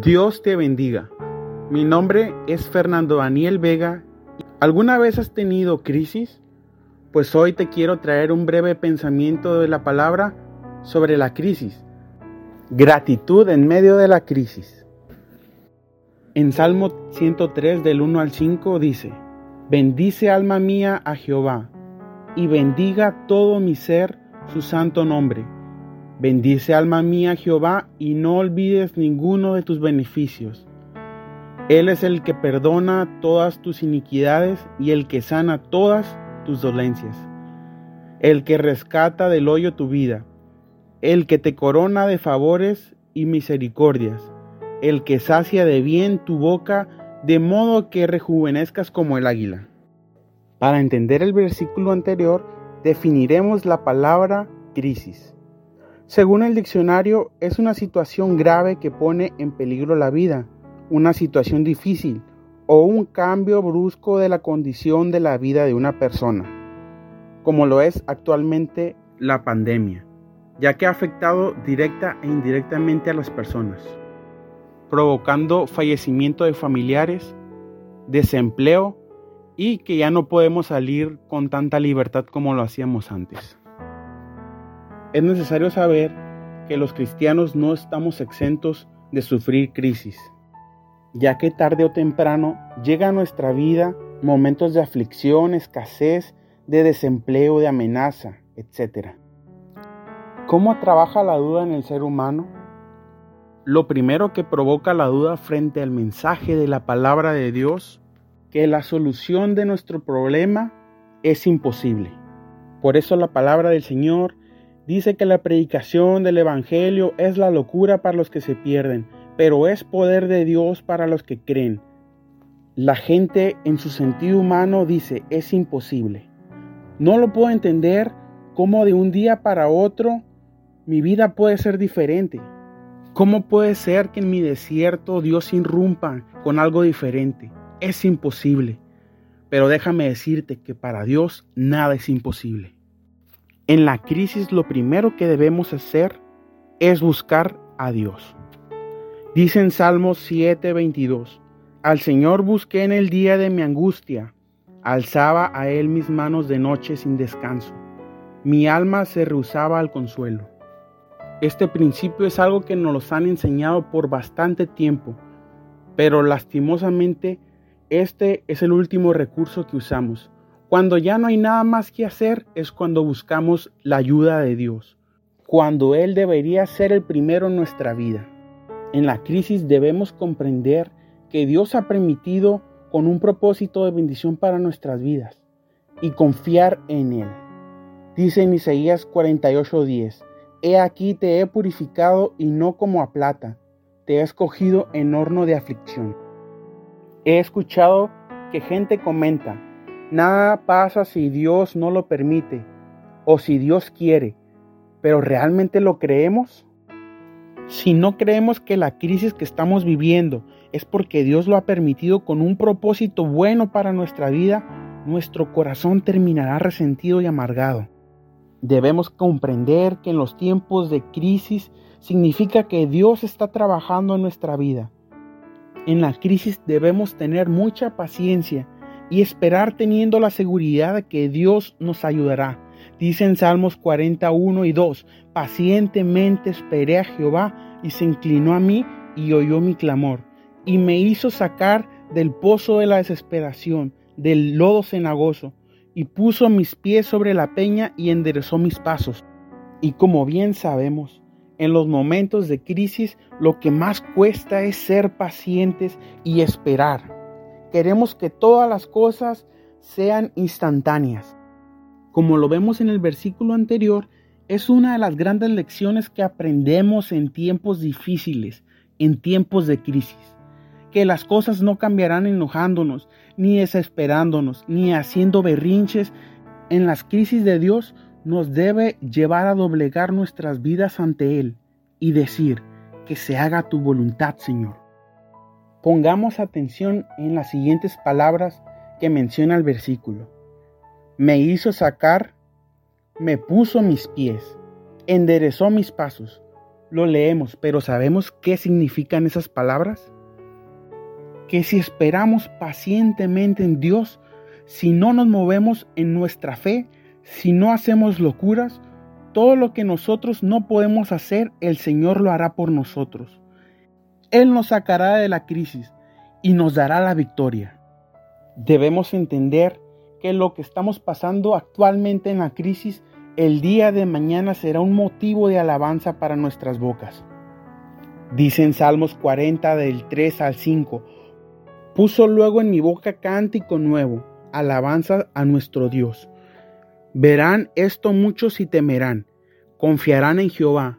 Dios te bendiga. Mi nombre es Fernando Daniel Vega. ¿Alguna vez has tenido crisis? Pues hoy te quiero traer un breve pensamiento de la palabra sobre la crisis. Gratitud en medio de la crisis. En Salmo 103 del 1 al 5 dice, Bendice alma mía a Jehová, y bendiga todo mi ser su santo nombre Bendice alma mía Jehová y no olvides ninguno de tus beneficios. Él es el que perdona todas tus iniquidades y el que sana todas tus dolencias. El que rescata del hoyo tu vida. El que te corona de favores y misericordias. El que sacia de bien tu boca de modo que rejuvenezcas como el águila. Para entender el versículo anterior, definiremos la palabra crisis. Según el diccionario, es una situación grave que pone en peligro la vida, una situación difícil o un cambio brusco de la condición de la vida de una persona, como lo es actualmente la pandemia, ya que ha afectado directa e indirectamente a las personas, provocando fallecimiento de familiares, desempleo y que ya no podemos salir con tanta libertad como lo hacíamos antes. Es necesario saber que los cristianos no estamos exentos de sufrir crisis, ya que tarde o temprano llega a nuestra vida momentos de aflicción, escasez, de desempleo, de amenaza, etc. ¿Cómo trabaja la duda en el ser humano? Lo primero que provoca la duda frente al mensaje de la palabra de Dios, que la solución de nuestro problema es imposible. Por eso la palabra del Señor Dice que la predicación del Evangelio es la locura para los que se pierden, pero es poder de Dios para los que creen. La gente en su sentido humano dice, es imposible. No lo puedo entender cómo de un día para otro mi vida puede ser diferente. ¿Cómo puede ser que en mi desierto Dios irrumpa con algo diferente? Es imposible. Pero déjame decirte que para Dios nada es imposible. En la crisis lo primero que debemos hacer es buscar a Dios. Dice en Salmos 7:22, Al Señor busqué en el día de mi angustia, alzaba a Él mis manos de noche sin descanso. Mi alma se rehusaba al consuelo. Este principio es algo que nos han enseñado por bastante tiempo, pero lastimosamente este es el último recurso que usamos. Cuando ya no hay nada más que hacer es cuando buscamos la ayuda de Dios, cuando Él debería ser el primero en nuestra vida. En la crisis debemos comprender que Dios ha permitido con un propósito de bendición para nuestras vidas y confiar en Él. Dice en Isaías 48:10, He aquí te he purificado y no como a plata, te he escogido en horno de aflicción. He escuchado que gente comenta, Nada pasa si Dios no lo permite o si Dios quiere, pero ¿realmente lo creemos? Si no creemos que la crisis que estamos viviendo es porque Dios lo ha permitido con un propósito bueno para nuestra vida, nuestro corazón terminará resentido y amargado. Debemos comprender que en los tiempos de crisis significa que Dios está trabajando en nuestra vida. En la crisis debemos tener mucha paciencia y esperar teniendo la seguridad de que Dios nos ayudará. Dice en Salmos 41 y 2, pacientemente esperé a Jehová y se inclinó a mí y oyó mi clamor y me hizo sacar del pozo de la desesperación, del lodo cenagoso, y puso mis pies sobre la peña y enderezó mis pasos. Y como bien sabemos, en los momentos de crisis lo que más cuesta es ser pacientes y esperar. Queremos que todas las cosas sean instantáneas. Como lo vemos en el versículo anterior, es una de las grandes lecciones que aprendemos en tiempos difíciles, en tiempos de crisis. Que las cosas no cambiarán enojándonos, ni desesperándonos, ni haciendo berrinches. En las crisis de Dios nos debe llevar a doblegar nuestras vidas ante Él y decir, que se haga tu voluntad, Señor. Pongamos atención en las siguientes palabras que menciona el versículo. Me hizo sacar, me puso mis pies, enderezó mis pasos, lo leemos, pero ¿sabemos qué significan esas palabras? Que si esperamos pacientemente en Dios, si no nos movemos en nuestra fe, si no hacemos locuras, todo lo que nosotros no podemos hacer, el Señor lo hará por nosotros. Él nos sacará de la crisis y nos dará la victoria. Debemos entender que lo que estamos pasando actualmente en la crisis, el día de mañana será un motivo de alabanza para nuestras bocas. Dice en Salmos 40 del 3 al 5, puso luego en mi boca cántico nuevo, alabanza a nuestro Dios. Verán esto muchos y temerán, confiarán en Jehová.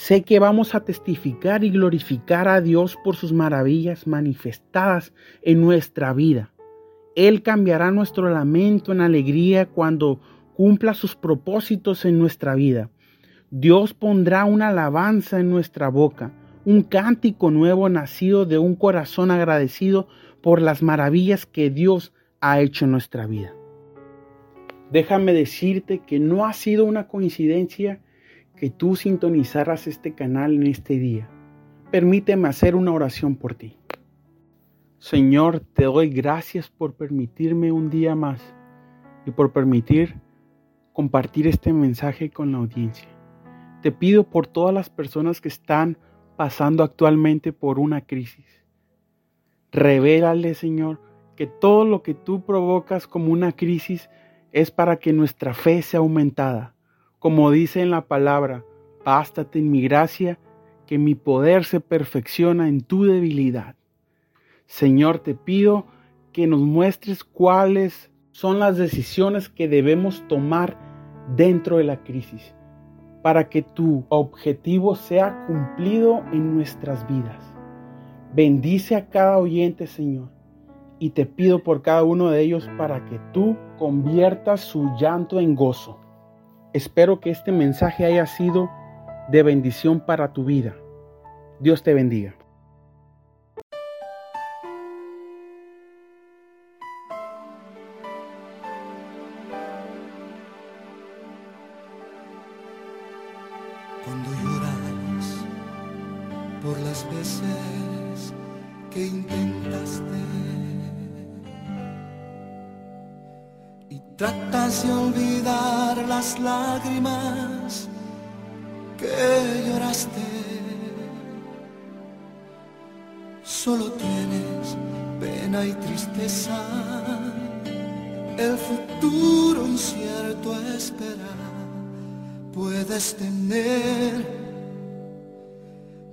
Sé que vamos a testificar y glorificar a Dios por sus maravillas manifestadas en nuestra vida. Él cambiará nuestro lamento en alegría cuando cumpla sus propósitos en nuestra vida. Dios pondrá una alabanza en nuestra boca, un cántico nuevo nacido de un corazón agradecido por las maravillas que Dios ha hecho en nuestra vida. Déjame decirte que no ha sido una coincidencia que tú sintonizaras este canal en este día. Permíteme hacer una oración por ti. Señor, te doy gracias por permitirme un día más y por permitir compartir este mensaje con la audiencia. Te pido por todas las personas que están pasando actualmente por una crisis. Revélale, Señor, que todo lo que tú provocas como una crisis es para que nuestra fe sea aumentada. Como dice en la palabra, bástate en mi gracia, que mi poder se perfecciona en tu debilidad. Señor, te pido que nos muestres cuáles son las decisiones que debemos tomar dentro de la crisis, para que tu objetivo sea cumplido en nuestras vidas. Bendice a cada oyente, Señor y te pido por cada uno de ellos para que tú conviertas su llanto en gozo. Espero que este mensaje haya sido de bendición para tu vida. Dios te bendiga. Tratas de olvidar las lágrimas que lloraste. Solo tienes pena y tristeza. El futuro incierto espera. Puedes tener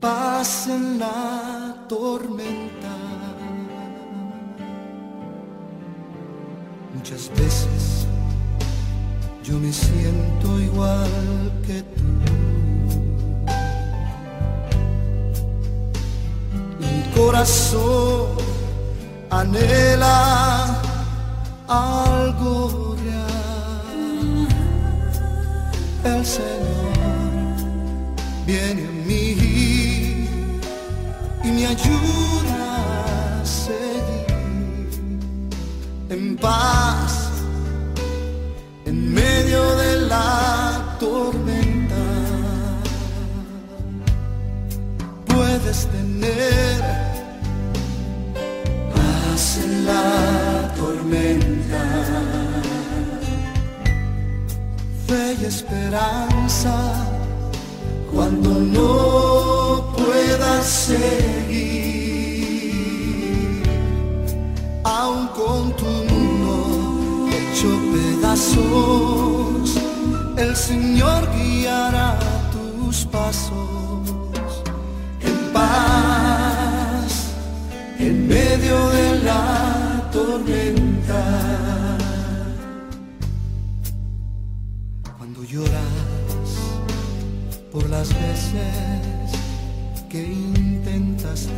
paz en la tormenta. Muchas veces yo me siento igual que tú. Mi corazón anhela algo real. El Señor viene a mí y me ayuda a seguir en paz Puedes tener paz en la tormenta, fe y esperanza cuando no puedas seguir. Aún con tu mundo hecho pedazos, el Señor guiará tus pasos medio de la tormenta. Cuando lloras por las veces que intentaste.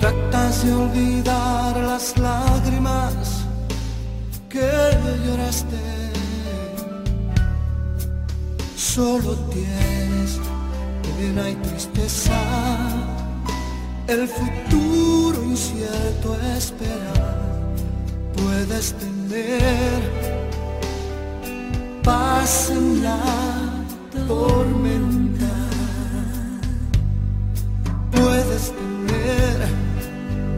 Tratas de olvidar las lágrimas que lloraste. Solo tienes pena y tristeza, el futuro incierto esperar. Puedes tener paz en la tormenta. Puedes tener,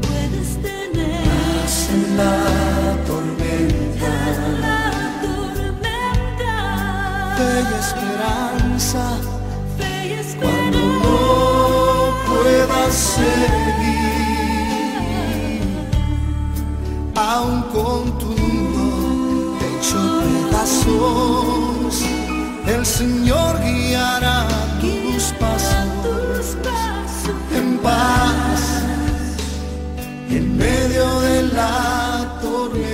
Puedes tener paz en la tormenta. la tormenta, Fe y esperanza aún con tu nudo hecho pedazos, el Señor guiará tus pasos en paz en medio de la tormenta.